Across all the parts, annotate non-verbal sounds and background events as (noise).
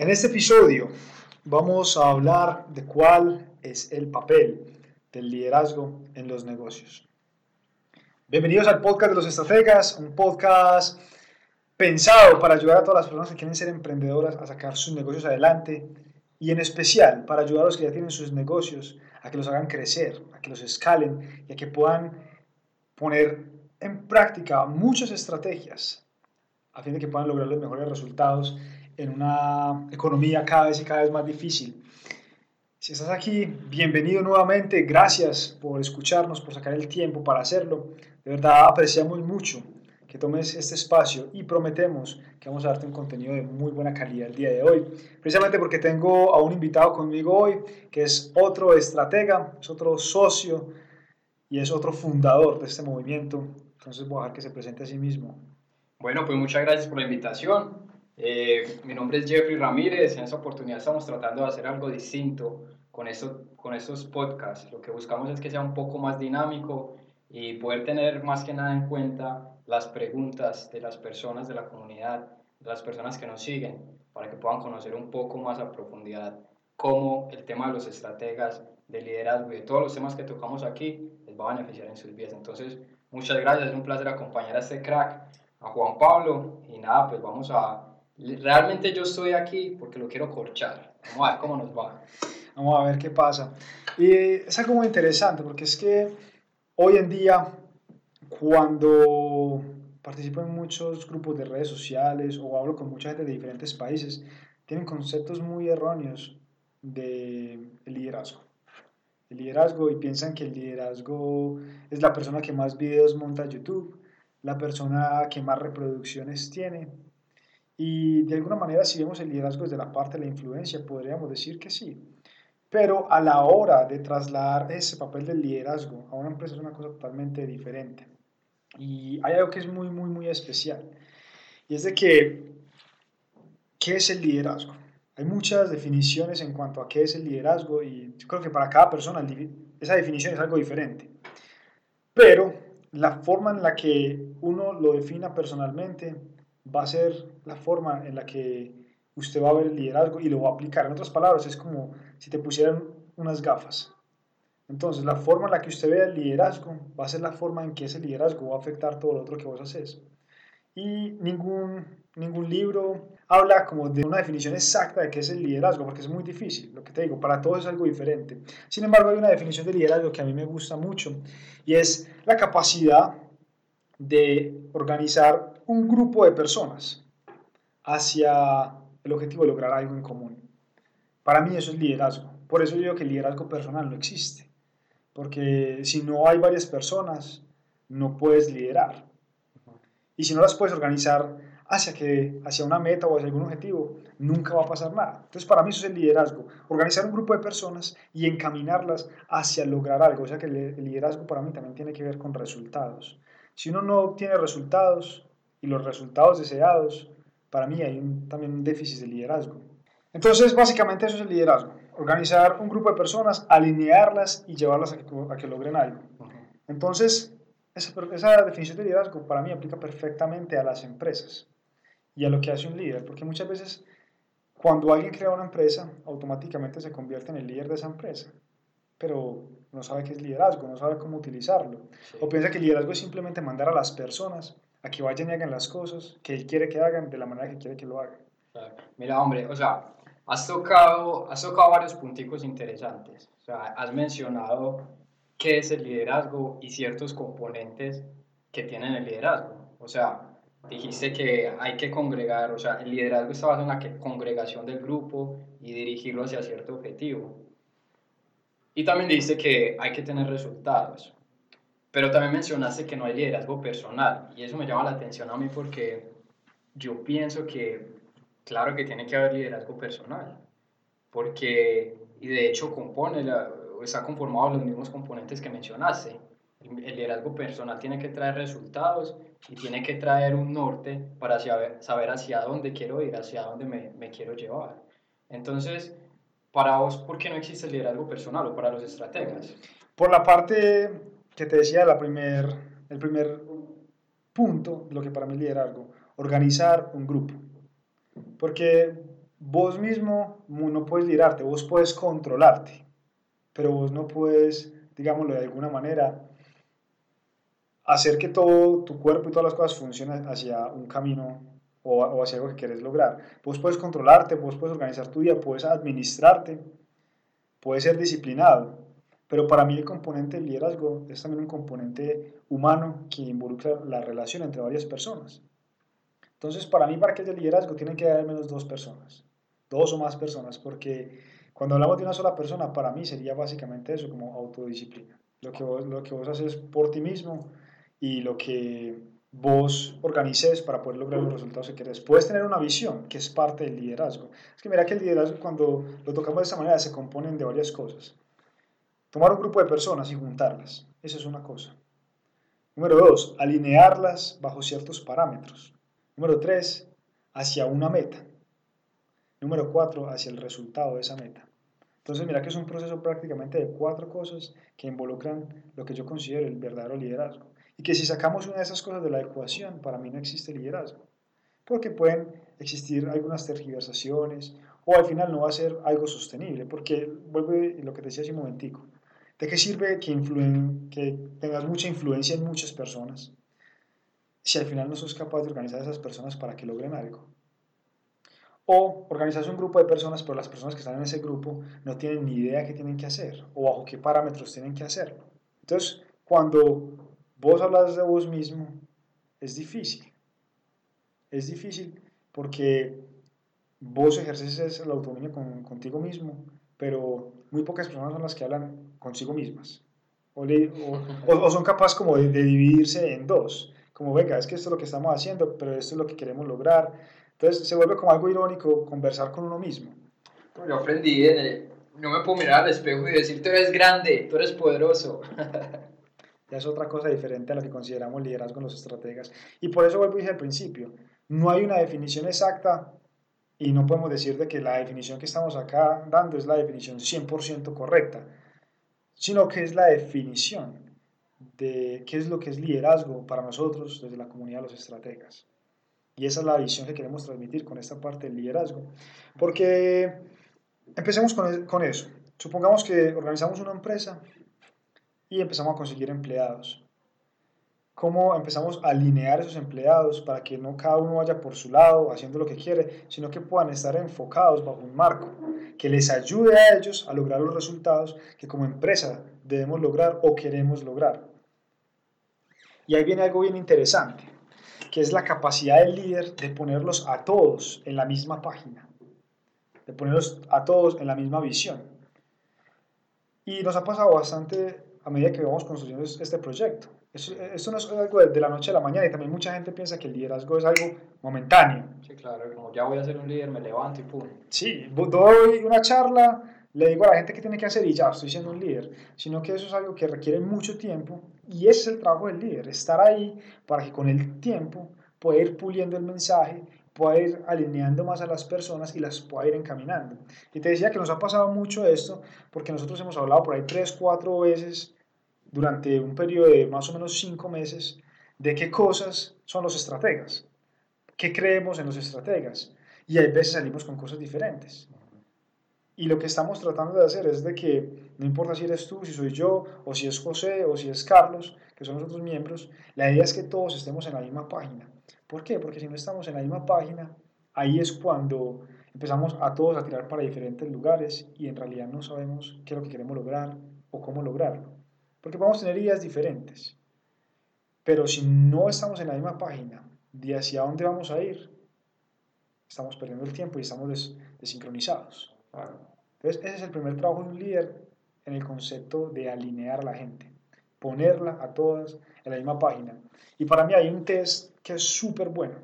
En este episodio vamos a hablar de cuál es el papel del liderazgo en los negocios. Bienvenidos al podcast de los estrategas, un podcast pensado para ayudar a todas las personas que quieren ser emprendedoras a sacar sus negocios adelante y en especial para ayudar a los que ya tienen sus negocios a que los hagan crecer, a que los escalen y a que puedan poner en práctica muchas estrategias a fin de que puedan lograr los mejores resultados en una economía cada vez y cada vez más difícil. Si estás aquí, bienvenido nuevamente. Gracias por escucharnos, por sacar el tiempo para hacerlo. De verdad apreciamos mucho que tomes este espacio y prometemos que vamos a darte un contenido de muy buena calidad el día de hoy. Precisamente porque tengo a un invitado conmigo hoy que es otro estratega, es otro socio y es otro fundador de este movimiento. Entonces voy a dejar que se presente a sí mismo. Bueno, pues muchas gracias por la invitación. Eh, mi nombre es Jeffrey Ramírez. En esta oportunidad estamos tratando de hacer algo distinto con, esto, con estos podcasts. Lo que buscamos es que sea un poco más dinámico y poder tener más que nada en cuenta las preguntas de las personas de la comunidad, de las personas que nos siguen, para que puedan conocer un poco más a profundidad cómo el tema de los estrategas, de liderazgo y de todos los temas que tocamos aquí les va a beneficiar en sus vidas. Entonces, muchas gracias, es un placer acompañar a este crack, a Juan Pablo, y nada, pues vamos a Realmente yo estoy aquí porque lo quiero corchar. Vamos a ver cómo nos va. Vamos a ver qué pasa. Y es algo muy interesante porque es que hoy en día, cuando participo en muchos grupos de redes sociales o hablo con mucha gente de diferentes países, tienen conceptos muy erróneos de liderazgo. El liderazgo y piensan que el liderazgo es la persona que más videos monta a YouTube, la persona que más reproducciones tiene, y de alguna manera, si vemos el liderazgo desde la parte de la influencia, podríamos decir que sí. Pero a la hora de trasladar ese papel del liderazgo a una empresa es una cosa totalmente diferente. Y hay algo que es muy, muy, muy especial. Y es de que, ¿qué es el liderazgo? Hay muchas definiciones en cuanto a qué es el liderazgo y creo que para cada persona esa definición es algo diferente. Pero la forma en la que uno lo defina personalmente va a ser la forma en la que usted va a ver el liderazgo y lo va a aplicar. En otras palabras, es como si te pusieran unas gafas. Entonces, la forma en la que usted ve el liderazgo va a ser la forma en que ese liderazgo va a afectar todo lo otro que vos haces. Y ningún, ningún libro habla como de una definición exacta de qué es el liderazgo, porque es muy difícil. Lo que te digo, para todos es algo diferente. Sin embargo, hay una definición de liderazgo que a mí me gusta mucho y es la capacidad de organizar un grupo de personas hacia el objetivo de lograr algo en común. Para mí eso es liderazgo. Por eso digo que el liderazgo personal no existe. Porque si no hay varias personas, no puedes liderar. Y si no las puedes organizar hacia, que, hacia una meta o hacia algún objetivo, nunca va a pasar nada. Entonces, para mí eso es el liderazgo. Organizar un grupo de personas y encaminarlas hacia lograr algo. O sea que el liderazgo para mí también tiene que ver con resultados. Si uno no obtiene resultados, y los resultados deseados, para mí hay también un déficit de liderazgo. Entonces, básicamente eso es el liderazgo. Organizar un grupo de personas, alinearlas y llevarlas a que, a que logren algo. Entonces, esa, esa, definición de liderazgo para mí aplica perfectamente a las empresas y a lo que hace un líder, porque muchas veces cuando alguien crea una empresa, automáticamente se convierte en el líder de esa empresa, pero no sabe qué es liderazgo, no sabe cómo utilizarlo, o piensa que el liderazgo es simplemente mandar a las personas a que vayan y hagan las cosas que él quiere que hagan de la manera que quiere que lo hagan. Mira, hombre, o sea, has tocado, has tocado varios punticos interesantes. O sea, has mencionado qué es el liderazgo y ciertos componentes que tienen el liderazgo. O sea, dijiste que hay que congregar, o sea, el liderazgo está basado en la congregación del grupo y dirigirlo hacia cierto objetivo. Y también dijiste que hay que tener resultados. Pero también mencionaste que no hay liderazgo personal y eso me llama la atención a mí porque yo pienso que, claro que tiene que haber liderazgo personal, porque, y de hecho compone, la, está conformado los mismos componentes que mencionaste. El, liderazgo personal tiene que traer resultados y tiene que traer un norte para saber, saber hacia dónde quiero ir, hacia dónde me, me quiero llevar. Entonces, para vos, ¿por qué no existe el liderazgo personal o para los estrategas? Por la parte que te decía la primer, el primer punto lo que para mí liderazgo, organizar un grupo. Porque vos mismo no puedes liderarte, vos puedes controlarte, pero vos no puedes, digámoslo de alguna manera, hacer que todo tu cuerpo y todas las cosas funcionen hacia un camino o, o hacia algo que quieres lograr. Vos puedes controlarte, vos puedes organizar tu día, puedes administrarte, puedes ser disciplinado, pero para mí el componente del liderazgo es también un componente humano que involucra la relación entre varias personas. Entonces, para mí, para que haya liderazgo, tienen que haber al menos dos personas, dos o más personas, porque cuando hablamos de una sola persona, para mí sería básicamente eso, como autodisciplina. Lo que vos, lo que vos haces por ti mismo y lo que vos organices para poder lograr los resultados que quieres. Puedes tener una visión, que es parte del liderazgo. Es que mira que el liderazgo, cuando lo tocamos de esta manera, se componen de varias cosas. Tomar un grupo de personas y juntarlas, eso es una cosa. Número dos, alinearlas bajo ciertos parámetros. Número tres, hacia una meta. Número cuatro, hacia el resultado de esa meta. Entonces, mira que es un proceso prácticamente de cuatro cosas que involucran lo que yo considero el verdadero liderazgo. Y que si sacamos una de esas cosas de la ecuación, para mí no existe liderazgo. Porque pueden existir algunas tergiversaciones o al final no va a ser algo sostenible. Porque, vuelvo a lo que te decía hace un momentico, ¿De qué sirve que, que tengas mucha influencia en muchas personas si al final no sos capaz de organizar a esas personas para que logren algo? O organizas un grupo de personas, pero las personas que están en ese grupo no tienen ni idea qué tienen que hacer o bajo qué parámetros tienen que hacerlo. Entonces, cuando vos hablas de vos mismo, es difícil. Es difícil porque vos ejerces la autonomía con, contigo mismo, pero muy pocas personas son las que hablan consigo mismas. O, o, son capaces como de, dividirse en dos. Como, venga, es que esto es lo que estamos haciendo, pero esto es lo que queremos lograr. Entonces se vuelve como algo irónico conversar con uno mismo. Yo aprendí, no me puedo mirar al espejo y decir, tú eres grande, tú eres poderoso. (laughs) ya es otra cosa diferente a lo que consideramos liderazgo en los estrategas. Y por eso vuelvo a decir al principio, no hay una definición exacta y no podemos decir de que la definición que estamos acá dando es la definición 100% correcta, sino que es la definición de qué es lo que es liderazgo para nosotros desde la comunidad de los estrategas. Y esa es la visión que queremos transmitir con esta parte del liderazgo. Porque empecemos con, con eso. Supongamos que organizamos una empresa y empezamos a conseguir empleados cómo empezamos a alinear esos empleados para que no cada uno vaya por su lado haciendo lo que quiere, sino que puedan estar enfocados bajo un marco que les ayude a ellos a lograr los resultados que como empresa debemos lograr o queremos lograr. Y ahí viene algo bien interesante, que es la capacidad del líder de ponerlos a todos en la misma página, de ponerlos a todos en la misma visión. Y nos ha pasado bastante a medida que vamos construyendo este proyecto esto no es algo de, la noche a la mañana y también mucha gente piensa que el liderazgo es algo momentáneo. Sí, claro, como ya voy a ser un líder, me levanto y pum. Sí, doy una charla, le digo a la gente qué tiene que hacer y ya estoy siendo un líder, sino que eso es algo que requiere mucho tiempo y ese es el trabajo del líder, estar ahí para que con el tiempo pueda ir puliendo el mensaje, pueda ir alineando más a las personas y las pueda ir encaminando. Y te decía que nos ha pasado mucho esto porque nosotros hemos hablado por ahí tres, cuatro veces durante un periodo de más o menos cinco meses de qué cosas son los estrategas, qué creemos en los estrategas. Y hay veces salimos con cosas diferentes. Y lo que estamos tratando de hacer es de que, no importa si eres tú, si soy yo, o si es José, o si es Carlos, que son los otros miembros, la idea es que todos estemos en la misma página. ¿Por qué? Porque si no estamos en la misma página, ahí es cuando empezamos a todos a tirar para diferentes lugares y en realidad no sabemos qué es lo que queremos lograr o cómo lograrlo. Porque podemos tener ideas diferentes. Pero si no estamos en la misma página de hacia dónde vamos a ir, estamos perdiendo el tiempo y estamos desincronizados. Entonces, ese es el primer trabajo de un líder en el concepto de alinear a la gente, ponerla a todas en la misma página. Y para mí hay un test que es súper bueno,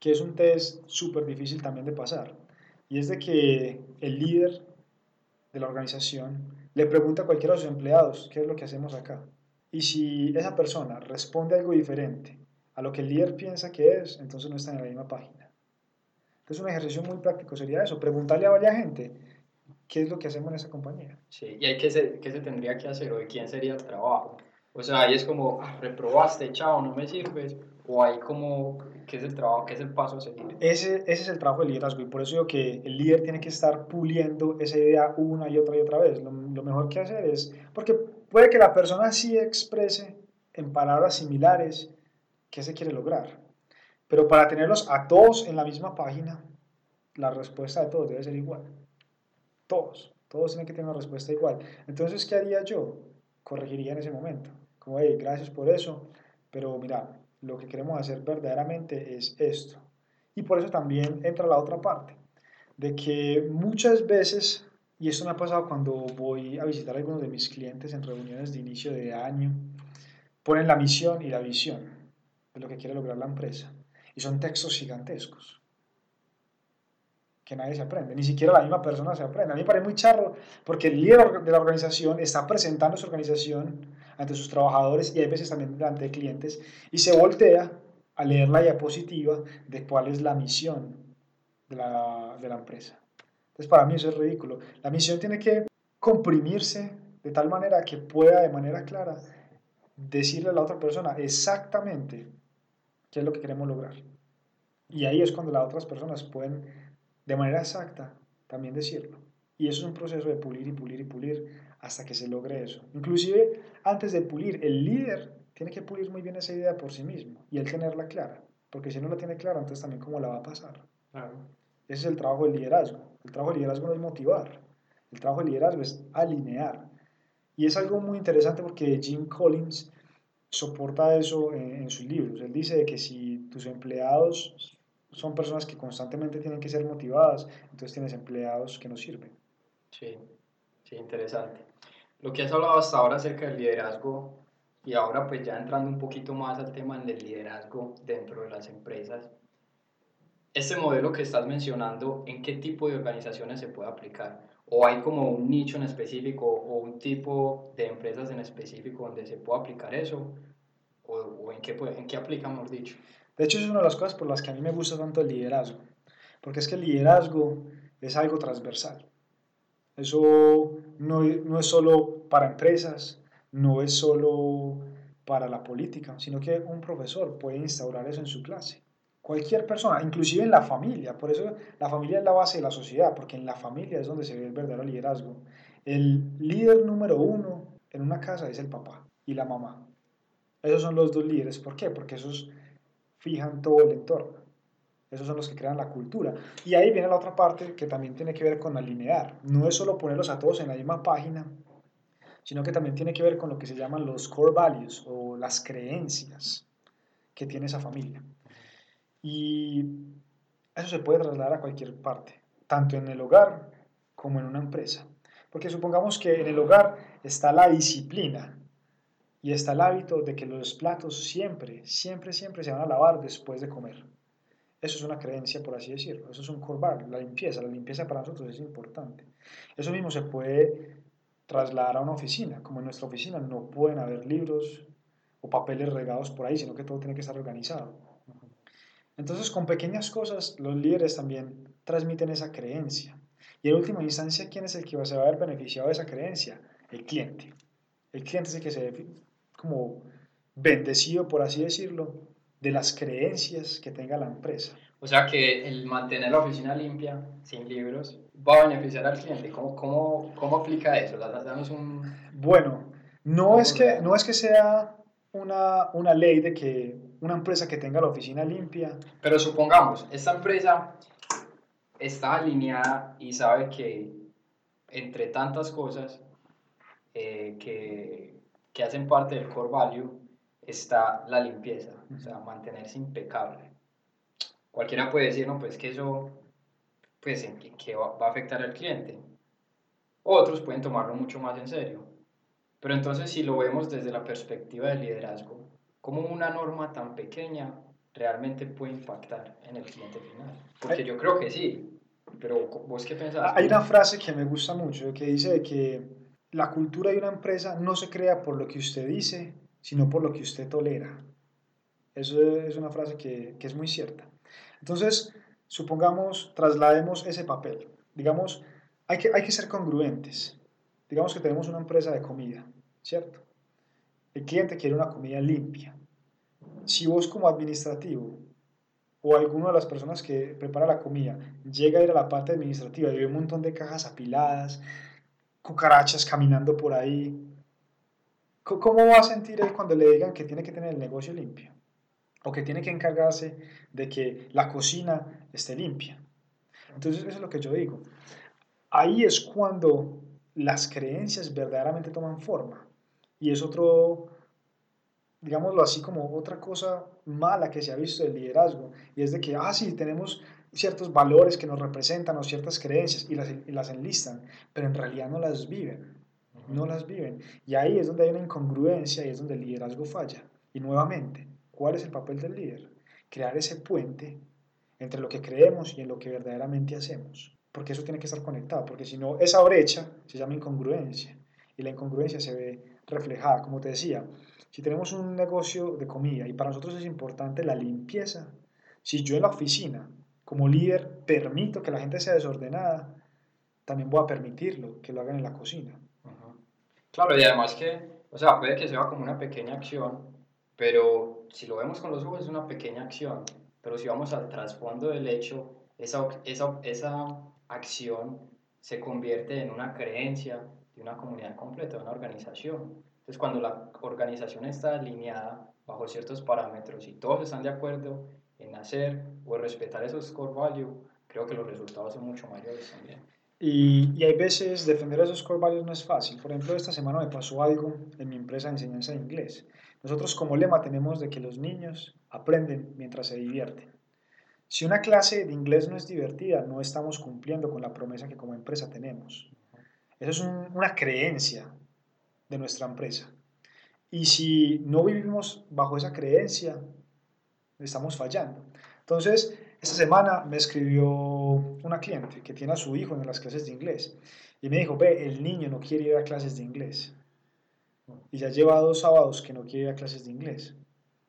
que es un test súper difícil también de pasar. Y es de que el líder de la organización le pregunta a cualquiera de sus empleados qué es lo que hacemos acá. Y si esa persona responde algo diferente a lo que el líder piensa que es, entonces no está en la misma página. Entonces un ejercicio muy práctico sería eso, preguntarle a varias gente qué es lo que hacemos en esa compañía. Sí, y hay qué se, qué se tendría que hacer o de quién sería el trabajo. O sea, ahí es como, ah, reprobaste, chao, no me sirves. ¿O hay como, qué es el trabajo, qué es el paso a seguir? Ese, ese es el trabajo del liderazgo y por eso digo que el líder tiene que estar puliendo esa idea una y otra y otra vez. Lo, lo mejor que hacer es, porque puede que la persona sí exprese en palabras similares qué se quiere lograr, pero para tenerlos a todos en la misma página, la respuesta de todos debe ser igual. Todos, todos tienen que tener una respuesta igual. Entonces, ¿qué haría yo? Corregiría en ese momento. Como, hey, gracias por eso, pero mira, lo que queremos hacer verdaderamente es esto. Y por eso también entra la otra parte, de que muchas veces, y esto me ha pasado cuando voy a visitar a algunos de mis clientes en reuniones de inicio de año, ponen la misión y la visión de lo que quiere lograr la empresa. Y son textos gigantescos que nadie se aprende, ni siquiera la misma persona se aprende. A mí me parece muy charro porque el líder de la organización está presentando su organización ante sus trabajadores y hay veces también delante de clientes y se voltea a leer la diapositiva de cuál es la misión de la, de la empresa. Entonces para mí eso es ridículo. La misión tiene que comprimirse de tal manera que pueda de manera clara decirle a la otra persona exactamente qué es lo que queremos lograr. Y ahí es cuando las otras personas pueden de manera exacta también decirlo. Y eso es un proceso de pulir y pulir y pulir hasta que se logre eso. Inclusive antes de pulir, el líder tiene que pulir muy bien esa idea por sí mismo y él tenerla clara, porque si no la tiene clara, entonces también cómo la va a pasar. Ese es el trabajo del liderazgo. El trabajo del liderazgo no es motivar, el trabajo del liderazgo es alinear. Y es algo muy interesante porque Jim Collins soporta eso en, en sus libros. Él dice que si tus empleados son personas que constantemente tienen que ser motivadas, entonces tienes empleados que no sirven. Sí, sí, interesante. Lo que has hablado hasta ahora acerca del liderazgo y ahora pues ya entrando un poquito más al tema del liderazgo dentro de las empresas, este modelo que estás mencionando, ¿en qué tipo de organizaciones se puede aplicar? ¿O hay como un nicho en específico o un tipo de empresas en específico donde se puede aplicar eso? ¿O, en, qué, en qué aplica, mejor dicho? De hecho, es una de las cosas por las que a mí me gusta tanto el liderazgo, porque es que el liderazgo es algo transversal. Eso no, no es solo para empresas, no es solo para la política, sino que un profesor puede instaurar eso en su clase. Cualquier persona, inclusive en la familia, por eso la familia es la base de la sociedad, porque en la familia es donde se ve el verdadero liderazgo. El líder número uno en una casa es el papá y la mamá. Esos son los dos líderes. ¿Por qué? Porque esos fijan todo el entorno. Esos son los que crean la cultura. Y ahí viene la otra parte que también tiene que ver con alinear. No es solo ponerlos a todos en la misma página, sino que también tiene que ver con lo que se llaman los core values o las creencias que tiene esa familia. Y eso se puede trasladar a cualquier parte, tanto en el hogar como en una empresa. Porque supongamos que en el hogar está la disciplina, y está el hábito de que los platos siempre, siempre, siempre se van a lavar después de comer. Eso es una creencia, por así decirlo. Eso es un corbar, la limpieza. La limpieza para nosotros es importante. Eso mismo se puede trasladar a una oficina. Como en nuestra oficina no pueden haber libros o papeles regados por ahí, sino que todo tiene que estar organizado. Entonces, con pequeñas cosas, los líderes también transmiten esa creencia. Y en última instancia, ¿quién es el que se va a ver beneficiado de esa creencia? El cliente. El cliente es el que se como bendecido, por así decirlo, de las creencias que tenga la empresa. O sea que el mantener la oficina limpia, sin libros, va a beneficiar al cliente. ¿Cómo, cómo, cómo aplica eso? Danos un... Bueno, no es, que, no es que sea una, una ley de que una empresa que tenga la oficina limpia... Pero supongamos, esta empresa está alineada y sabe que entre tantas cosas eh, que que hacen parte del core value está la limpieza, o sea, mantenerse impecable. Cualquiera puede decir, no, pues que eso, pues, que va, a afectar al cliente. Otros pueden tomarlo mucho más en serio. Pero entonces, si lo vemos desde la perspectiva del liderazgo, ¿cómo una norma tan pequeña realmente puede impactar en el cliente final? Porque yo creo que sí, pero vos qué pensás? Hay una frase que me gusta mucho que dice que la cultura de una empresa no se crea por lo que usted dice, sino por lo que usted tolera. Eso es una frase que, es muy cierta. Entonces, supongamos, traslademos ese papel. Digamos, hay que, hay que ser congruentes. Digamos que tenemos una empresa de comida, ¿cierto? El cliente quiere una comida limpia. si vos como administrativo o alguna de las personas que prepara la comida llega a ir a la parte administrativa y ve un montón de cajas apiladas, cucarachas caminando por ahí, ¿cómo va a sentir él cuando le digan que tiene que tener el negocio limpio? O que tiene que encargarse de que la cocina esté limpia. Entonces, eso es lo que yo digo. Ahí es cuando las creencias verdaderamente toman forma. Y es otro, digámoslo así, como otra cosa mala que se ha visto del liderazgo. Y es de que, ah, sí, tenemos ciertos valores que nos representan o ciertas creencias y las, y las enlistan, pero en realidad no las viven. No las viven. Y ahí es donde hay una incongruencia y es donde el liderazgo falla. Y nuevamente, ¿cuál es el papel del líder? Crear ese puente entre lo que creemos y en lo que verdaderamente hacemos porque eso tiene que estar conectado, porque si no, esa brecha se llama incongruencia y la incongruencia se ve reflejada, como te decía, si tenemos un negocio de comida y para nosotros es importante la limpieza, si yo en la oficina como líder permito que la gente sea desordenada, también voy a permitirlo que lo hagan en la cocina. Claro, y además que, o sea, puede que sea como una pequeña acción, pero si lo vemos con los ojos es una pequeña acción, pero si vamos al trasfondo del hecho, esa, esa, esa acción se convierte en una creencia de una comunidad completa, de una organización. Entonces, cuando la organización está alineada bajo ciertos parámetros y todos están de acuerdo en hacer o respetar esos core values, creo que los resultados son mucho mayores también. Y, y, hay veces defender esos core values no es fácil. Por ejemplo, esta semana me pasó algo en mi empresa de enseñanza de inglés. Nosotros como lema tenemos de que los niños aprenden mientras se divierten. Si una clase de inglés no es divertida, no estamos cumpliendo con la promesa que como empresa tenemos. Eso es una creencia de nuestra empresa. Y si no vivimos bajo esa creencia, estamos fallando. Entonces, esta semana me escribió una cliente que tiene a su hijo en las clases de inglés y me dijo, ve, el niño no quiere ir a clases de inglés. Y ya lleva dos sábados que no quiere ir a clases de inglés.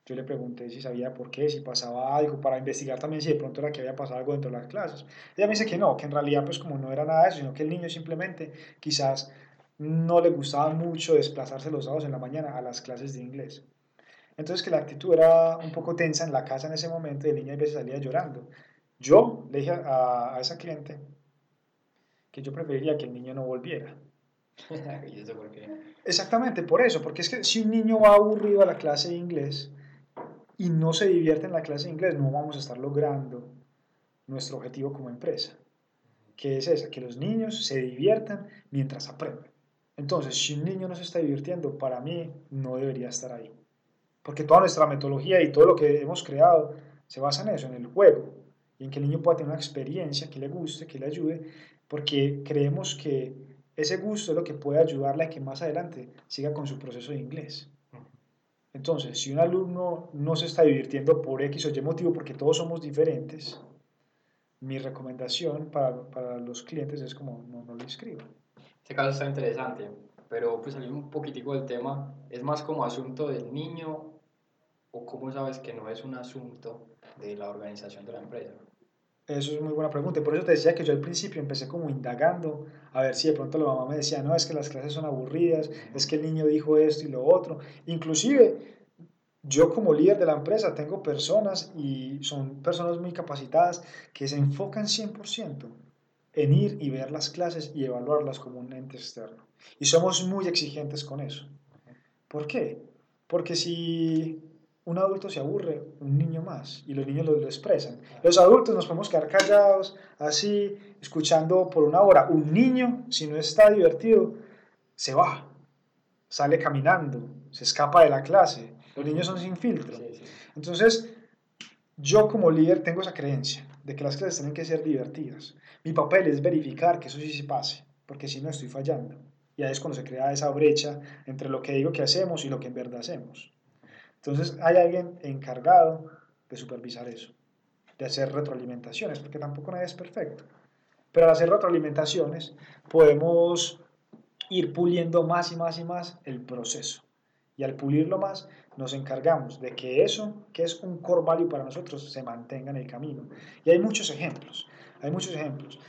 Yo le pregunté si sabía por qué, si pasaba algo, para investigar también si de pronto era que había pasado algo dentro de las clases. Ella me dice que no, que en realidad pues como no era nada de eso, sino que el niño simplemente quizás no le gustaba mucho desplazarse los sábados en la mañana a las clases de inglés. Entonces que la actitud era un poco tensa en la casa en ese momento y el niño a veces salía llorando. Yo le dije a, a esa cliente que yo preferiría que el niño no volviera. (laughs) Exactamente, por eso, porque es que si un niño va aburrido a la clase de inglés, y no se divierte en la clase de inglés, no vamos a estar logrando nuestro objetivo como empresa, que es esa, que los niños se diviertan mientras aprenden. Entonces, si un niño no se está divirtiendo, para mí no debería estar ahí. Porque toda nuestra metodología y todo lo que hemos creado se basa en eso, en el juego, y en que el niño pueda tener una experiencia que le guste, que le ayude, porque creemos que ese gusto es lo que puede ayudarle a que más adelante siga con su proceso de inglés. Entonces, si un alumno no se está divirtiendo por X o Y motivo, porque todos somos diferentes, mi recomendación para, para los clientes es como no, no lo inscriban. Este caso está interesante, pero pues saliendo un poquitico del tema, es más como asunto del niño o cómo sabes que no es un asunto de la organización de la empresa. Eso es muy buena pregunta. Y por eso te decía que yo al principio empecé como indagando a ver si de pronto la mamá me decía, no, es que las clases son aburridas, es que el niño dijo esto y lo otro. Inclusive, yo como líder de la empresa tengo personas y son personas muy capacitadas que se enfocan 100% en ir y ver las clases y evaluarlas como un ente externo. Y somos muy exigentes con eso. ¿Por qué? Porque si un adulto se aburre, un niño más, y los niños lo, expresan. Los adultos nos podemos quedar callados, así, escuchando por una hora. Un niño, si no está divertido, se va, sale caminando, se escapa de la clase. Los niños son sin filtro. Entonces, yo como líder tengo esa creencia de que las clases tienen que ser divertidas. Mi papel es verificar que eso sí se pase, porque si no estoy fallando. Y ahí es cuando se crea esa brecha entre lo que digo que hacemos y lo que en verdad hacemos. Entonces hay alguien encargado de supervisar eso, de hacer retroalimentaciones, porque tampoco nadie es perfecto. Pero al hacer retroalimentaciones podemos ir puliendo más y más y más el proceso. Y al pulirlo más, nos encargamos de que eso, que es un core value para nosotros, se mantenga en el camino. Y hay muchos ejemplos, hay muchos ejemplos.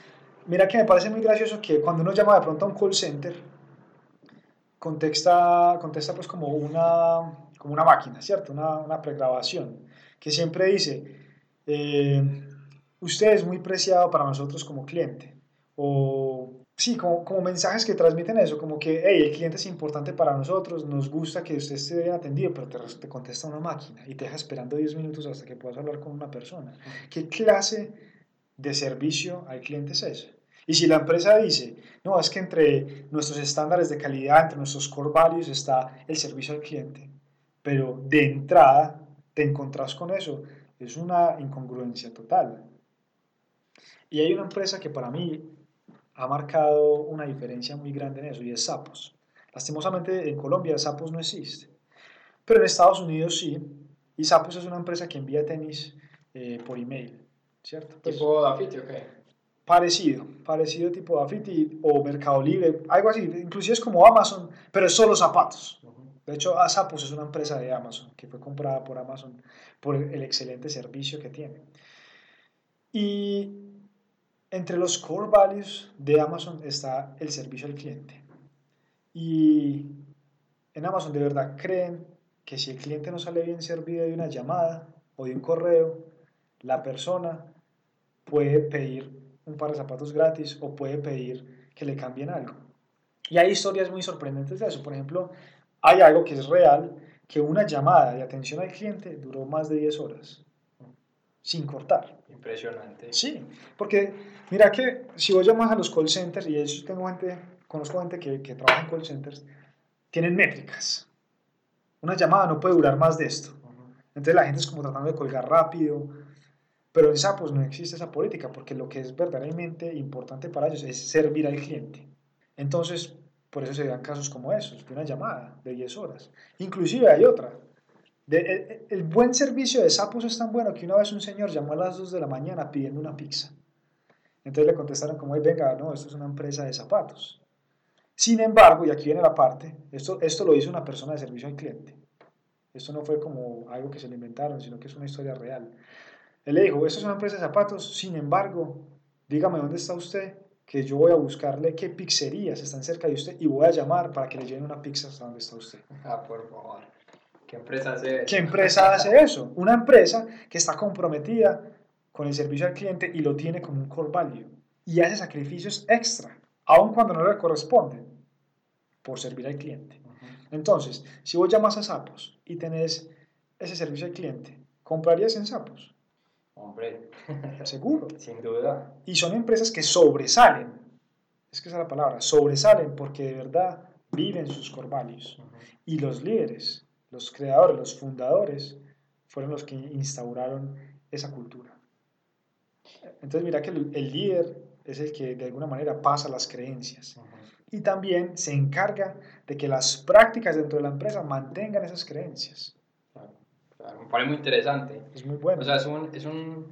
Mira que me parece muy gracioso que cuando uno llama de pronto a un call center, contesta, contesta pues como una, como una máquina, ¿cierto? Una, una pregrabación que siempre dice, eh, usted es muy preciado para nosotros como cliente. O sí, como, como, mensajes que transmiten eso, como que, hey, el cliente es importante para nosotros, nos gusta que usted esté bien atendido, pero te, te contesta una máquina y te deja esperando 10 minutos hasta que puedas hablar con una persona. ¿Qué clase de servicio al cliente es ese? Y si la empresa dice, no, es que entre nuestros estándares de calidad, entre nuestros core values está el servicio al cliente, pero de entrada te encontrás con eso, es una incongruencia total. Y hay una empresa que para mí ha marcado una diferencia muy grande en eso y es Sapos. Lastimosamente en Colombia Sapos no existe, pero en Estados Unidos sí. Y Sapos es una empresa que envía tenis eh, por email, ¿cierto? Pues, ¿Tipo Dafiti o qué? Parecido, parecido tipo Dafiti o Mercado Libre, algo así. Inclusive es como Amazon, pero es solo zapatos. De hecho, Sapos es una empresa de Amazon que fue comprada por Amazon por el excelente servicio que tiene. Y entre los core values de Amazon está el servicio al cliente. Y en Amazon de verdad creen que si el cliente no sale bien servido de una llamada o de un correo, la persona puede pedir un par de zapatos gratis o puede pedir que le cambien algo. Y hay historias muy sorprendentes de eso. Por ejemplo, hay algo que es real, que una llamada de atención al cliente duró más de 10 horas sin cortar. Impresionante. Sí, porque mira que si vos llamas a los call centers, y yo tengo gente, conozco gente que, que trabaja en call centers, tienen métricas. Una llamada no puede durar más de esto. Entonces la gente es como tratando de colgar rápido, pero en SAPOS no existe esa política, porque lo que es verdaderamente importante para ellos es servir al cliente. Entonces, por eso se dan casos como esos, de una llamada de 10 horas. Inclusive hay otra, el, buen servicio de Sapos es tan bueno que una vez un señor llamó a las 2 de la mañana pidiendo una pizza. Entonces le contestaron como, venga, no, esto es una empresa de zapatos. Sin embargo, y aquí viene la parte, esto, esto lo hizo una persona de servicio al cliente. Esto no fue como algo que se le inventaron, sino que es una historia real. Él le dijo, esto es una empresa de zapatos, sin embargo, dígame dónde está usted, que yo voy a buscarle qué pizzerías están cerca de usted y voy a llamar para que le lleven una pizza hasta donde está usted. Ah, por favor. ¿Qué empresa hace eso? ¿Qué empresa hace eso? Una empresa que está comprometida con el servicio al cliente y lo tiene como un core value y hace sacrificios extra, aun cuando no le corresponden, por servir al cliente. Entonces, si vos llamas a Sapos y tenés ese servicio al cliente, ¿comprarías en Sapos? Hombre, (laughs) seguro. Sin duda. Y son empresas que sobresalen, es que esa es la palabra, sobresalen porque de verdad viven sus core values. Y los líderes los creadores, los fundadores, fueron los que instauraron esa cultura. Entonces mira que el, líder es el que de alguna manera pasa las creencias y también se encarga de que las prácticas dentro de la empresa mantengan esas creencias. Me parece muy interesante. Es muy bueno. O sea, es un, es, un,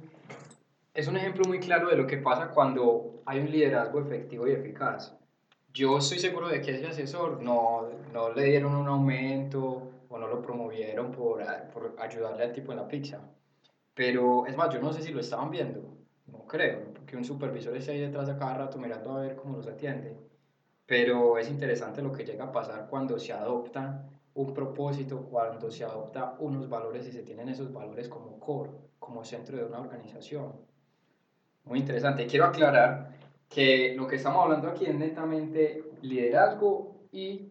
es un ejemplo muy claro de lo que pasa cuando hay un liderazgo efectivo y eficaz. Yo estoy seguro de que ese asesor no, no le dieron un aumento o no lo promovieron por, por ayudarle al tipo en la pizza. Pero es más, yo no sé si lo estaban viendo, no creo, porque un supervisor está ahí detrás de cada rato mirando a ver cómo los atiende. Pero es interesante lo que llega a pasar cuando se adopta un propósito, cuando se adopta unos valores y se tienen esos valores como core, como centro de una organización. Muy interesante. Quiero aclarar que lo que estamos hablando aquí es netamente liderazgo y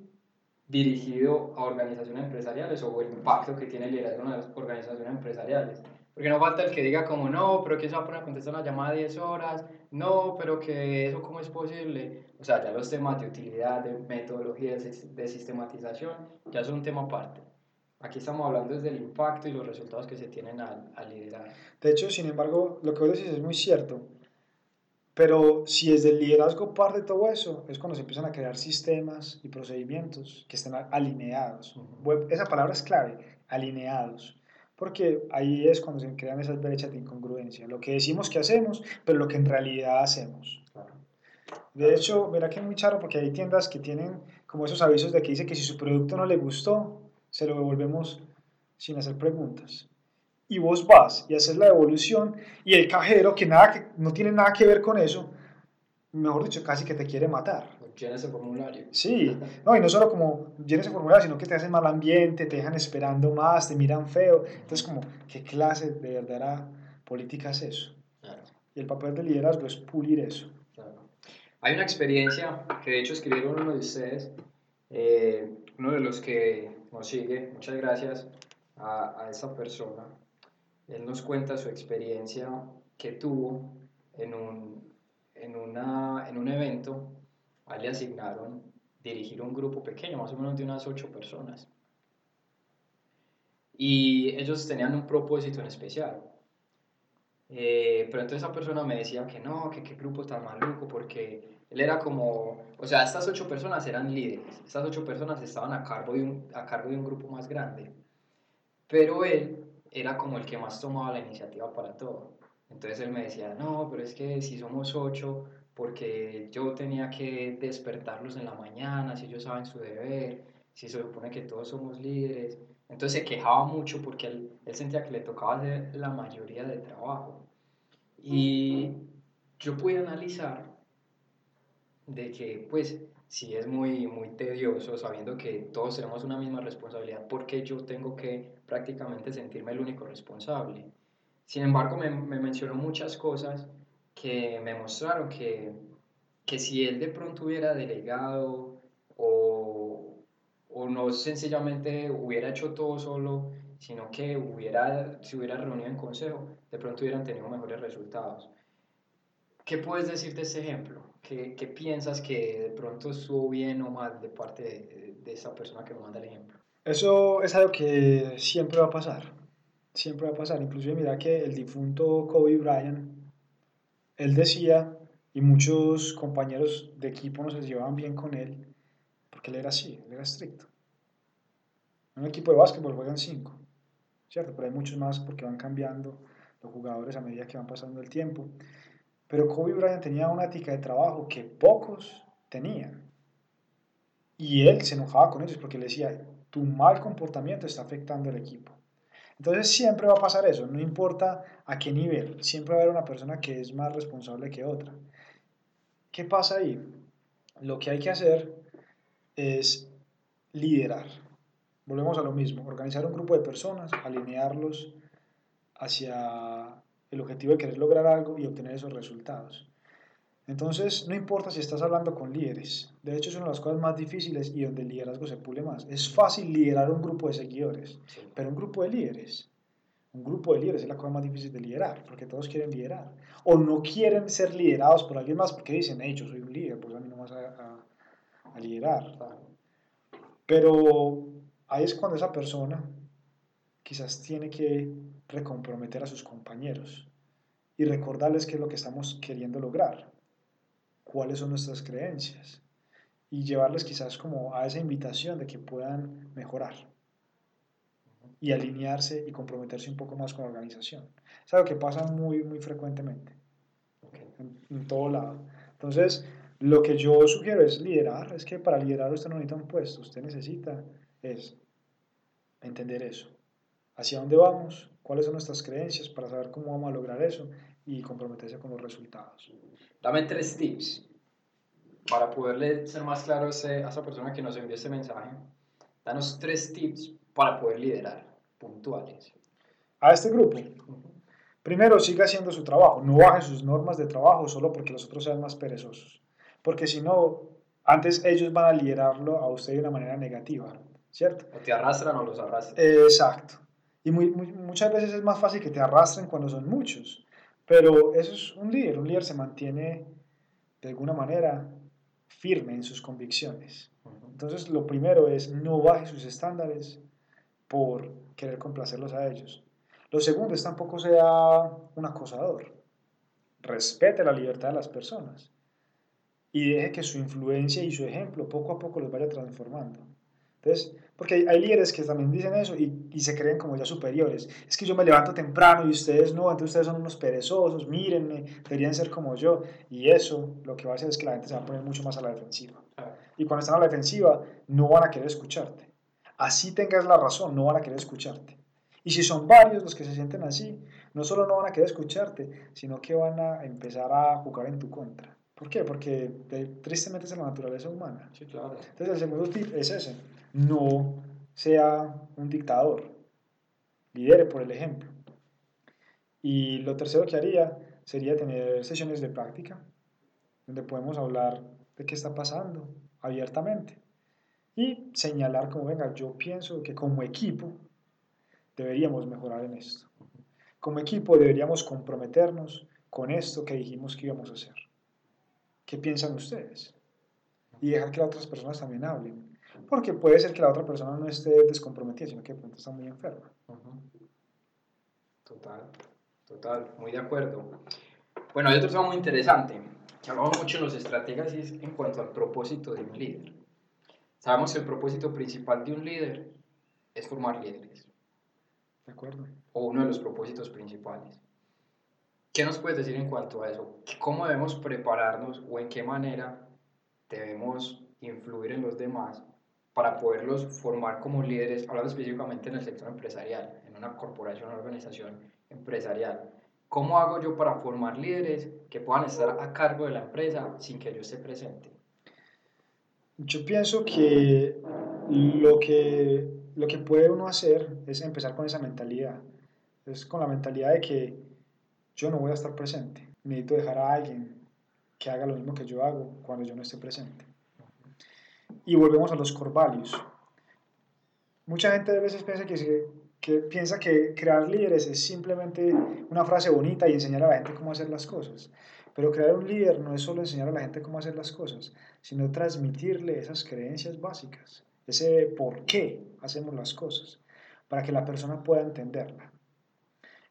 dirigido a organizaciones empresariales o el impacto que tiene el liderazgo en las organizaciones empresariales. Porque no falta el que diga como, no, pero ¿quién se va a poner a contestar una llamada de 10 horas? No, pero que eso cómo es posible. O sea, ya los temas de utilidad, de metodología, de sistematización, ya son un tema aparte. Aquí estamos hablando desde el impacto y los resultados que se tienen al, al liderar. De hecho, sin embargo, lo que vos decís es muy cierto. Pero si desde el liderazgo parte todo eso, es cuando se empiezan a crear sistemas y procedimientos que estén alineados. Esa palabra es clave, alineados. Porque ahí es cuando se crean esas brechas de incongruencia. Lo que decimos que hacemos, pero lo que en realidad hacemos. De hecho, verá que es muy charo porque hay tiendas que tienen como esos avisos de que dice que si su producto no le gustó, se lo devolvemos sin hacer preguntas y vos vas y haces la devolución y el cajero, que, nada, que no tiene nada que ver con eso, mejor dicho, casi que te quiere matar. Llena ese formulario. Sí, no, y no solo como llenes ese formulario, sino que te hacen mal ambiente, te dejan esperando más, te miran feo. Entonces, como, ¿qué clase de verdadera política es eso? Claro, Y el papel del liderazgo es pulir eso. claro. Hay una experiencia que de hecho escribieron uno de ustedes, eh, uno de los que nos sigue, muchas gracias a, a esta persona. Él nos cuenta su experiencia que tuvo en un, en una, en un evento. A él le asignaron dirigir un grupo pequeño, más o menos de unas ocho personas. Y ellos tenían un propósito en especial. Eh, pero entonces esa persona me decía que no, que qué grupo tan maluco, porque él era como, o sea, estas ocho personas eran líderes, estas ocho personas estaban a cargo de un, a cargo de un grupo más grande, pero él era como el que más tomaba la iniciativa para todo. Entonces él me decía, no, pero es que si somos ocho, porque yo tenía que despertarlos en la mañana, si ellos saben su deber, si se supone que todos somos líderes. Entonces se quejaba mucho porque él, él sentía que le tocaba hacer la mayoría del trabajo. Y yo pude analizar de que, pues, si es muy, muy tedioso sabiendo que todos tenemos una misma responsabilidad, porque yo tengo que prácticamente sentirme el único responsable. Sin embargo, me, me mencionó muchas cosas que me mostraron que, que si él de pronto hubiera delegado o, o no sencillamente hubiera hecho todo solo, sino que hubiera, se hubiera reunido en consejo, de pronto hubieran tenido mejores resultados. ¿Qué puedes decir de este ejemplo? ¿Qué, qué piensas que de pronto estuvo bien o mal de parte de, de esa persona que me manda el ejemplo? Eso es algo que siempre va a pasar. Siempre va a pasar. Inclusive mira que el difunto Kobe Bryant, él decía, y muchos compañeros de equipo no se llevaban bien con él, porque él era así, él era estricto. En un equipo de básquetbol juegan cinco, ¿cierto? Pero hay muchos más porque van cambiando los jugadores a medida que van pasando el tiempo. Pero Kobe Bryant tenía una ética de trabajo que pocos tenían. Y él se enojaba con ellos porque le decía, tu mal comportamiento está afectando al equipo. Entonces siempre va a pasar eso, no importa a qué nivel, siempre va a haber una persona que es más responsable que otra. ¿Qué pasa ahí? Lo que hay que hacer es liderar. Volvemos a lo mismo, organizar un grupo de personas, alinearlos hacia el objetivo de querer lograr algo y obtener esos resultados. Entonces, no importa si estás hablando con líderes, de hecho es una de las cosas más difíciles y donde el liderazgo se pule más. Es fácil liderar un grupo de seguidores, Sí. pero un grupo de líderes, un grupo de líderes es la cosa más difícil de liderar, porque todos quieren liderar. O no quieren ser liderados por alguien más porque dicen, hey, yo soy un líder, pues a mí no me vas a, a, a liderar. Pero ahí es cuando esa persona quizás tiene que recomprometer a sus compañeros y recordarles qué es lo que estamos queriendo lograr, cuáles son nuestras creencias y llevarles quizás como a esa invitación de que puedan mejorar y alinearse y comprometerse un poco más con la organización. Es algo que pasa muy, muy frecuentemente Ok. en, en todo lado. Entonces, lo que yo sugiero es liderar, es que para liderar usted no necesita un puesto, usted necesita es entender eso, hacia dónde vamos, cuáles son nuestras creencias para saber cómo vamos a lograr eso y comprometerse con los resultados. Dame tres tips para poderle ser más claro a, esa persona que nos envió este mensaje. Danos tres tips para poder liderar, puntuales. A este grupo, primero siga haciendo su trabajo, no baje sus normas de trabajo solo porque los otros sean más perezosos, porque si no, antes ellos van a liderarlo a usted de una manera negativa, ¿cierto? O te arrastran o los arrastran. Exacto. Y muy- muy- muchas veces es más fácil que te arrastren cuando son muchos. Pero eso es un líder. Un líder se mantiene de alguna manera firme en sus convicciones. Entonces, lo primero es no baje sus estándares por querer complacerlos a ellos. Lo segundo es tampoco sea un acosador. Respete la libertad de las personas y deje que su influencia y su ejemplo poco a poco los vaya transformando. Entonces, porque hay, hay líderes que también dicen eso y, y se creen como ya superiores. Es que yo me levanto temprano y ustedes no, entonces ustedes son unos perezosos, mírenme, deberían ser como yo. Y eso lo que va a hacer es que la gente se va a poner mucho más a la defensiva. Y cuando están a la defensiva, no van a querer escucharte. Así tengas la razón, no van a querer escucharte. Y si son varios los que se sienten así, no solo no van a querer escucharte, sino que van a empezar a jugar en tu contra. ¿Por qué? Porque eh, tristemente es la naturaleza humana. Sí, claro. Entonces el segundo tip es ese, no sea un dictador, lidere por el ejemplo. Y lo tercero que haría sería tener sesiones de práctica, donde podemos hablar de qué está pasando abiertamente y señalar como, venga, yo pienso que como equipo deberíamos mejorar en esto. Como equipo deberíamos comprometernos con esto que dijimos que íbamos a hacer. ¿Qué piensan ustedes? Y dejar que las otras personas también hablen. Porque puede ser que la otra persona no esté descomprometida, sino que de pronto está muy enferma. Total, total, muy de acuerdo. Bueno, hay otro tema muy interesante, que hablamos mucho en los estrategas y es en cuanto al propósito de un líder. Sabemos que el propósito principal de un líder es formar líderes. ¿De acuerdo? O uno de los propósitos principales. ¿Qué nos puedes decir en cuanto a eso? ¿Cómo debemos prepararnos o en qué manera debemos influir en los demás para poderlos formar como líderes, hablando específicamente en el sector empresarial, en una corporación, una organización empresarial? ¿Cómo hago yo para formar líderes que puedan estar a cargo de la empresa sin que yo esté presente? Yo pienso que lo que, lo que puede uno hacer es empezar con esa mentalidad. Es con la mentalidad de que yo no voy a estar presente. Necesito dejar a alguien que haga lo mismo que yo hago cuando yo no esté presente. Y volvemos a los core values. Mucha gente a veces piensa que, que, piensa que crear líderes es simplemente una frase bonita y enseñar a la gente cómo hacer las cosas. Pero crear un líder no es solo enseñar a la gente cómo hacer las cosas, sino transmitirle esas creencias básicas, ese por qué hacemos las cosas, para que la persona pueda entenderla.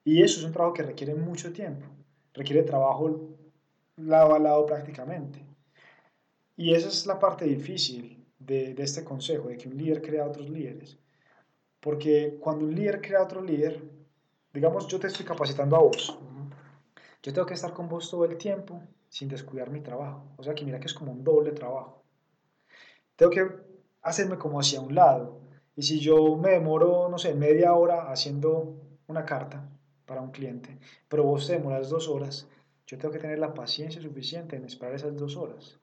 Y eso es un trabajo que requiere mucho tiempo, requiere trabajo lado a lado prácticamente. Y esa es la parte difícil de, de, este consejo, de que un líder crea otros líderes. Porque cuando un líder crea otro líder, digamos, yo te estoy capacitando a vos. Yo tengo que estar con vos todo el tiempo sin descuidar mi trabajo. O sea que mira que es como un doble trabajo. Tengo que hacerme como hacia un lado. Y si yo me demoro, no sé, media hora haciendo una carta, para un cliente, pero vos te demoras dos horas, yo tengo que tener la paciencia suficiente en esperar esas dos horas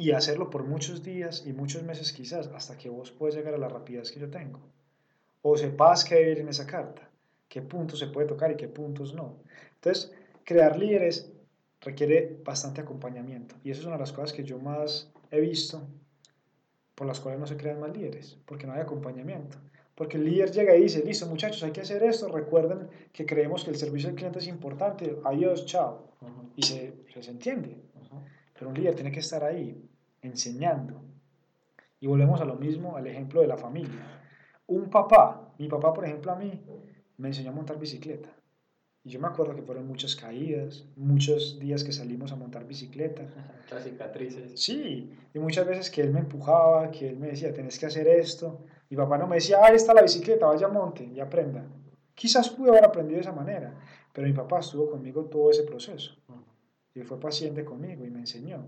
y hacerlo por muchos días y muchos meses quizás hasta que vos puedas llegar a la rapidez que yo tengo. O sepas qué ir en esa carta, qué puntos se puede tocar y qué puntos no. Entonces, crear líderes requiere bastante acompañamiento y eso es una de las cosas que yo más he visto por las cuales no se crean más líderes, porque no hay acompañamiento. Porque el líder llega y dice, listo muchachos, hay que hacer esto, recuerden que creemos que el servicio al cliente es importante, adiós, chao. Y se, se entiende. Pero un líder tiene que estar ahí, enseñando. Y volvemos a lo mismo, al ejemplo de la familia. Un papá, mi papá por ejemplo a mí, me enseñó a montar bicicleta. Y yo me acuerdo que fueron muchas caídas, muchos días que salimos a montar bicicleta. (laughs) Las cicatrices. Sí, y muchas veces que él me empujaba, que él me decía, tenés que hacer esto. Mi papá no me decía, ahí está la bicicleta, vaya monte y aprenda. Quizás pude haber aprendido de esa manera, pero mi papá estuvo conmigo todo ese proceso. Y fue paciente conmigo y me enseñó.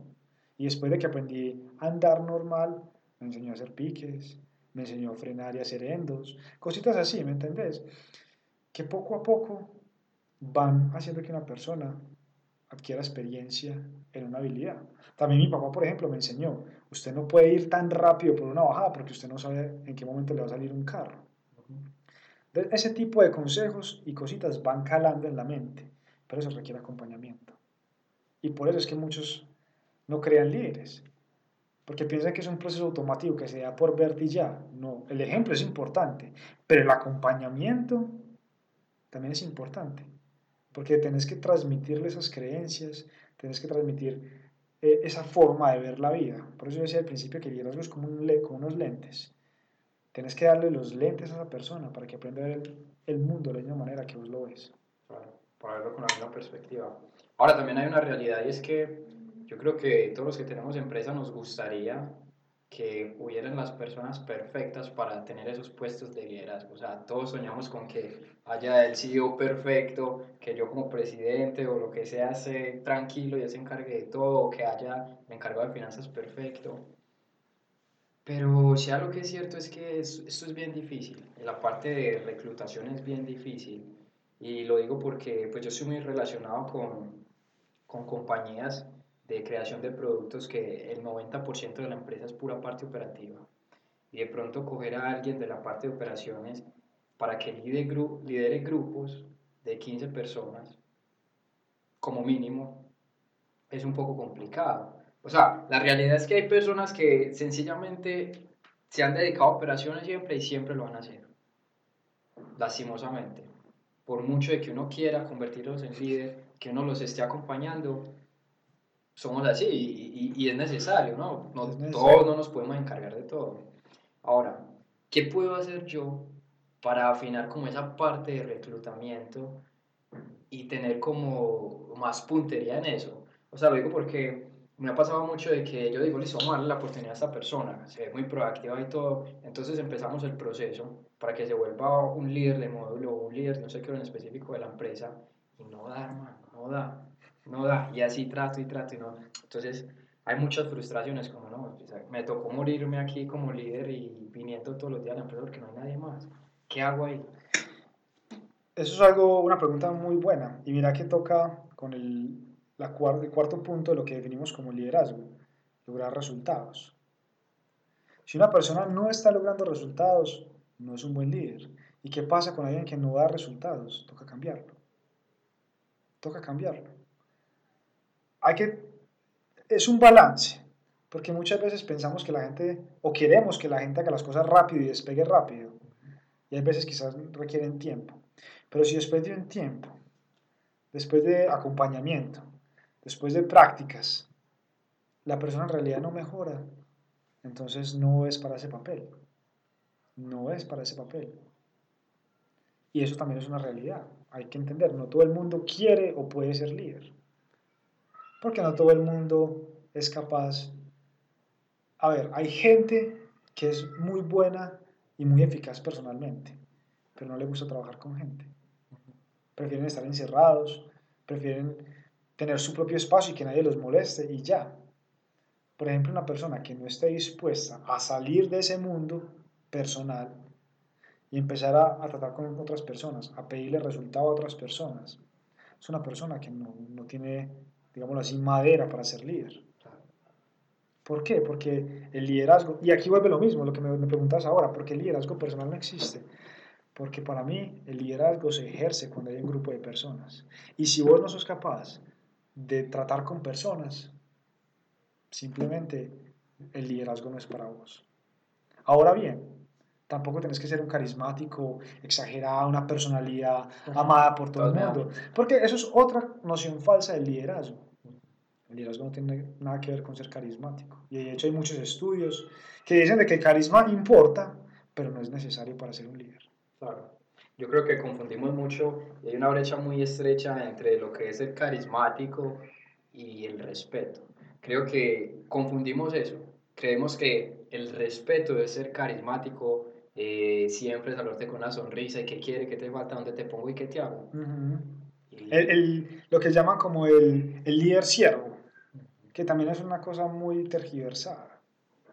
Y después de que aprendí a andar normal, me enseñó a hacer piques, me enseñó a frenar y a hacer endos, cositas así, ¿me entendés? Que poco a poco van haciendo que una persona adquiera experiencia en una habilidad. También mi papá, por ejemplo, me enseñó, usted no puede ir tan rápido por una bajada porque usted no sabe en qué momento le va a salir un carro. Ese tipo de consejos y cositas van calando en la mente, pero eso requiere acompañamiento. Y por eso es que muchos no crean líderes, porque piensan que es un proceso automático que se da por verte y ya. No, el ejemplo es importante, pero el acompañamiento también es importante porque tenés que transmitirle esas creencias, tenés que transmitir eh, esa forma de ver la vida. Por eso yo decía al principio que el liderazgo es como, un, como unos lentes. Tenés que darle los lentes a esa persona para que aprenda a ver el, mundo de la misma manera que vos lo ves. Claro, para verlo con la misma perspectiva. Ahora también hay una realidad y es que yo creo que todos los que tenemos empresa nos gustaría que hubieran las personas perfectas para tener esos puestos de liderazgo. O sea, todos soñamos con que haya el CEO perfecto, que yo como presidente o lo que sea esté tranquilo y se encargue de todo, o que haya el encargado de finanzas perfecto. Pero si algo que es cierto es que esto es bien difícil. La parte de reclutación es bien difícil. Y lo digo porque pues yo estoy muy relacionado con, con compañías de creación de productos que el 90% de la empresa es pura parte operativa. Y de pronto coger a alguien de la parte de operaciones para que lidere, gru lidere grupos de 15 personas, como mínimo, es un poco complicado. O sea, la realidad es que hay personas que sencillamente se han dedicado a operaciones siempre y siempre lo van a hacer. Lastimosamente. Por mucho de que uno quiera convertirlos en líder, que uno los esté acompañando, somos así y, y, es necesario, ¿no? no Todos no nos podemos encargar de todo. Ahora, ¿qué puedo hacer yo para afinar como esa parte de reclutamiento y tener como más puntería en eso? O sea, lo digo porque me ha pasado mucho de que yo digo, listo, vamos a darle la oportunidad a esta persona, se ve muy proactiva y todo, entonces empezamos el proceso para que se vuelva un líder de módulo, un líder, no sé qué en específico de la empresa, y no da, hermano, no da no da, y así trato y trato y no. Entonces, hay muchas frustraciones, como no, me tocó morirme aquí como líder y viniendo todos los días a la empresa porque no hay nadie más. ¿Qué hago ahí? Eso es algo, una pregunta muy buena. Y mira que toca con el, la el cuarto punto de lo que definimos como liderazgo, lograr resultados. Si una persona no está logrando resultados, no es un buen líder. ¿Y qué pasa con alguien que no da resultados? Toca cambiarlo. Toca cambiarlo hay que, es un balance, porque muchas veces pensamos que la gente, o queremos que la gente haga las cosas rápido y despegue rápido, y hay veces quizás requieren tiempo. Pero si después de un tiempo, después de acompañamiento, después de prácticas, la persona en realidad no mejora, entonces no es para ese papel. No es para ese papel. Y eso también es una realidad. Hay que entender, no todo el mundo quiere o puede ser líder porque no todo el mundo es capaz. A ver, hay gente que es muy buena y muy eficaz personalmente, pero no le gusta trabajar con gente. Prefieren estar encerrados, prefieren tener su propio espacio y que nadie los moleste y ya. Por ejemplo, una persona que no esté dispuesta a salir de ese mundo personal y empezar a, tratar con otras personas, a pedirle resultado a otras personas, es una persona que no, no tiene digámoslo así, madera para ser líder. ¿Por qué? Porque el liderazgo, y aquí vuelve lo mismo, lo que me, preguntas ahora, ¿por qué el liderazgo personal no existe? Porque para mí el liderazgo se ejerce cuando hay un grupo de personas. Y si vos no sos capaz de tratar con personas, simplemente el liderazgo no es para vos. Ahora bien, tampoco tenés que ser un carismático, exagerado, una personalidad amada por todo el mundo. Porque eso es otra noción falsa del liderazgo. El liderazgo no tiene nada que ver con ser carismático. Y de hecho hay muchos estudios que dicen de que el carisma importa, pero no es necesario para ser un líder. Claro. Yo creo que confundimos mucho y hay una brecha muy estrecha entre lo que es el carismático y el respeto. Creo que confundimos eso. Creemos que el respeto de ser carismático eh, siempre saludarte con una sonrisa y qué quiere, qué te falta, dónde te pongo y qué te hago. el, lo que llaman como el, el líder siervo, que también es una cosa muy tergiversada.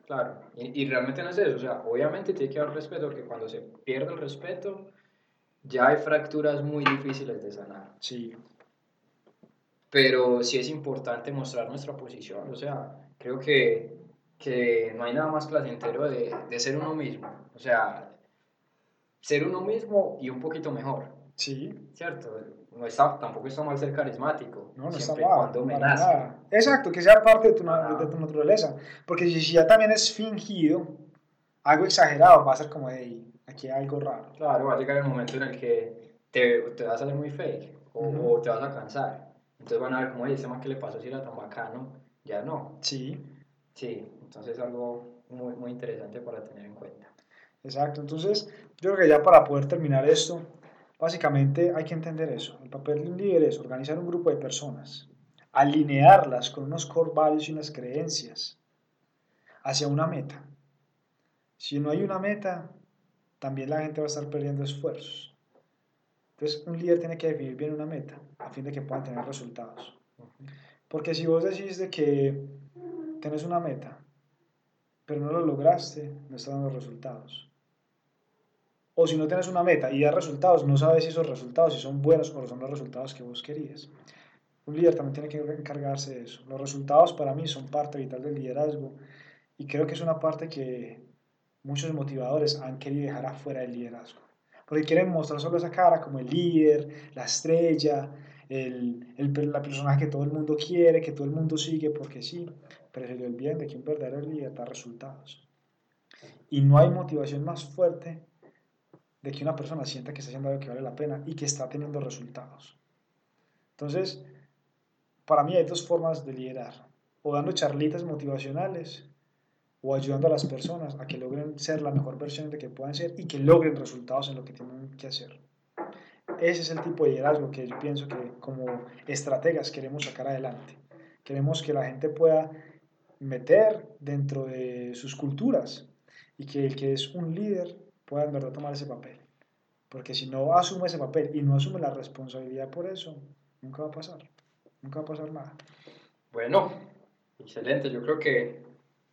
Claro, y, y, realmente no es eso, o sea, obviamente tiene que haber respeto, porque cuando se pierde el respeto, ya hay fracturas muy difíciles de sanar. Sí. Pero sí es importante mostrar nuestra posición, o sea, creo que que no hay nada más placentero de, de, ser uno mismo. O sea, ser uno mismo y un poquito mejor. Sí. ¿Cierto? No está, tampoco está mal ser carismático. No, no está mal. Cuando me Exacto, que sea parte de tu, de tu naturaleza. Porque si, ya también es fingido, algo exagerado, va a ser como, de aquí hay algo raro. Claro, va a llegar el momento en el que te, te vas a hacer muy fake o, te vas a cansar. Entonces van a ver como, oye, este man que le pasó si era tan bacano, ya no. Sí. Sí, entonces es algo muy, muy interesante para tener en cuenta. Exacto, entonces yo creo que ya para poder terminar esto, básicamente hay que entender eso. El papel de un líder es organizar un grupo de personas, alinearlas con unos core values y unas creencias hacia una meta. Si no hay una meta, también la gente va a estar perdiendo esfuerzos. Entonces, un líder tiene que definir bien una meta a fin de que puedan tener resultados. Porque si vos decís de que tenés una meta pero no lo lograste, no está dando resultados. O si no tienes una meta y da resultados, no sabes si esos resultados si son buenos o son los resultados que vos querías. un líder también tiene que encargarse de eso. Los resultados para mí son parte vital del liderazgo y creo que es una parte que muchos motivadores han querido dejar afuera del liderazgo. Porque quieren mostrar solo esa cara como el líder, la estrella, el, el, la persona que todo el mundo quiere, que todo el mundo sigue porque sí, se le olvidan de verdadero líder da resultados. Y no hay motivación más fuerte de que una persona sienta que está haciendo algo que vale la pena y que está teniendo resultados. Entonces, para mí hay dos formas de liderar, o dando charlitas motivacionales o ayudando a las personas a que logren ser la mejor versión de que puedan ser y que logren resultados en lo que tienen que hacer. Ese es el tipo de liderazgo que yo pienso que como estrategas queremos sacar adelante. Queremos que la gente pueda meter dentro de sus culturas y que el que es un líder pueda en verdad tomar ese papel. Porque si no asume ese papel y no asume la responsabilidad por eso, nunca va a pasar. Nunca va a pasar nada. Bueno, excelente. Yo creo que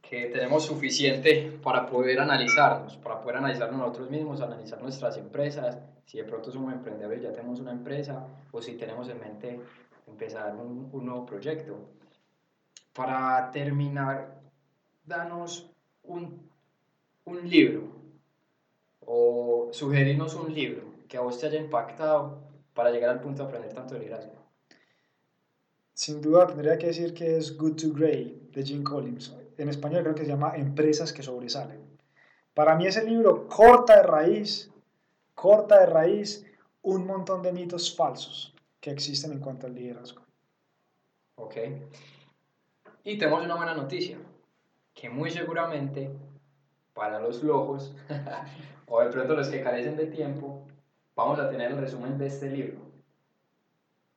que tenemos suficiente para poder analizarnos, para poder analizarnos nosotros mismos, analizar nuestras empresas, si de pronto somos emprendedores ya tenemos una empresa, o si tenemos en mente empezar un nuevo proyecto. Para terminar, danos un, un libro o sugerirnos un libro que a vos te haya impactado para llegar al punto de aprender tanto de liderazgo. Sin duda tendría que decir que es Good to Grey de Jim Collins en español creo que se llama Empresas que sobresalen. Para mí ese libro corta de raíz, corta de raíz un montón de mitos falsos que existen en cuanto al liderazgo. Ok. Y tenemos una buena noticia, que muy seguramente para los locos, (laughs) o de pronto los que carecen de tiempo, vamos a tener el resumen de este libro.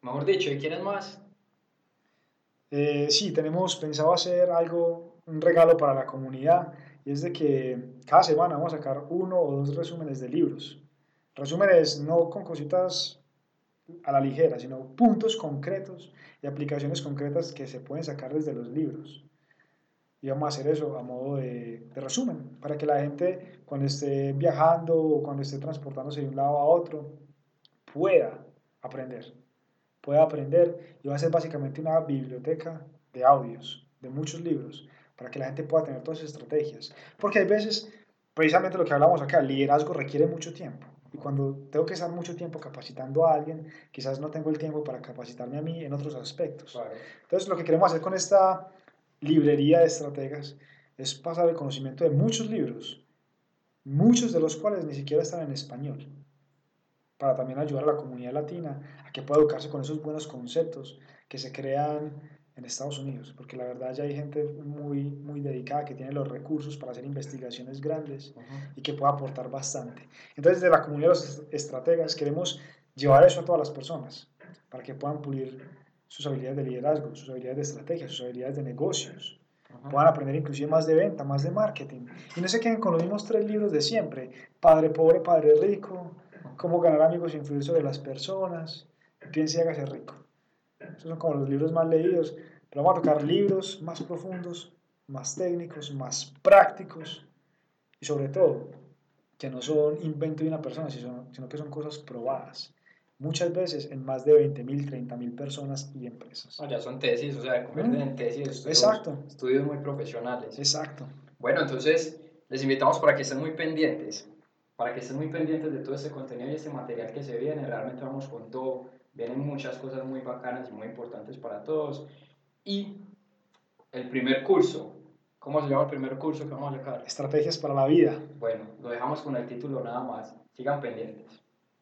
Mejor dicho, ¿y quieren más? Eh, sí, tenemos pensado hacer algo un regalo para la comunidad y es de que cada semana vamos a sacar uno o dos resúmenes de libros. Resúmenes no con cositas a la ligera, sino puntos concretos y aplicaciones concretas que se pueden sacar desde los libros. Y vamos a hacer eso a modo de, resumen, para que la gente cuando esté viajando o cuando esté transportándose de un lado a otro pueda aprender. Pueda aprender y va a ser básicamente una biblioteca de audios, de muchos libros, para que la gente pueda tener todas esas estrategias. Porque hay veces, precisamente lo que hablamos acá, el liderazgo requiere mucho tiempo. Y cuando tengo que estar mucho tiempo capacitando a alguien, quizás no tengo el tiempo para capacitarme a mí en otros aspectos. Entonces, lo que queremos hacer con esta librería de estrategas es pasar el conocimiento de muchos libros, muchos de los cuales ni siquiera están en español, para también ayudar a la comunidad latina a que pueda educarse con esos buenos conceptos que se crean en Estados Unidos, porque la verdad ya hay gente muy, muy dedicada que tiene los recursos para hacer investigaciones grandes y que puede aportar bastante. Entonces, de la comunidad de los estrategas queremos llevar eso a todas las personas, para que puedan pulir sus habilidades de liderazgo, sus habilidades de estrategia, sus habilidades de negocios, puedan aprender inclusive más de venta, más de marketing. Y no se queden con los mismos tres libros de siempre, Padre Pobre, Padre Rico, Cómo ganar amigos e influir sobre las personas, Piense y hágase rico. Esos son como los libros más leídos, pero vamos a tocar libros más profundos, más técnicos, más prácticos y sobre todo que no son invento de una persona, sino que son cosas probadas. Muchas veces en más de 20.000, 30.000 personas y empresas. ya son tesis, o sea, convierten en tesis, estudios, Exacto. estudios muy profesionales. Exacto. Bueno, entonces les invitamos para que estén muy pendientes, para que estén muy pendientes de todo este contenido y este material que se viene. Realmente vamos con todo Vienen muchas cosas muy bacanas y muy importantes para todos. Y el primer curso, ¿cómo se llama el primer curso que vamos a sacar? Estrategias para la vida. Bueno, lo dejamos con el título nada más. Sigan pendientes.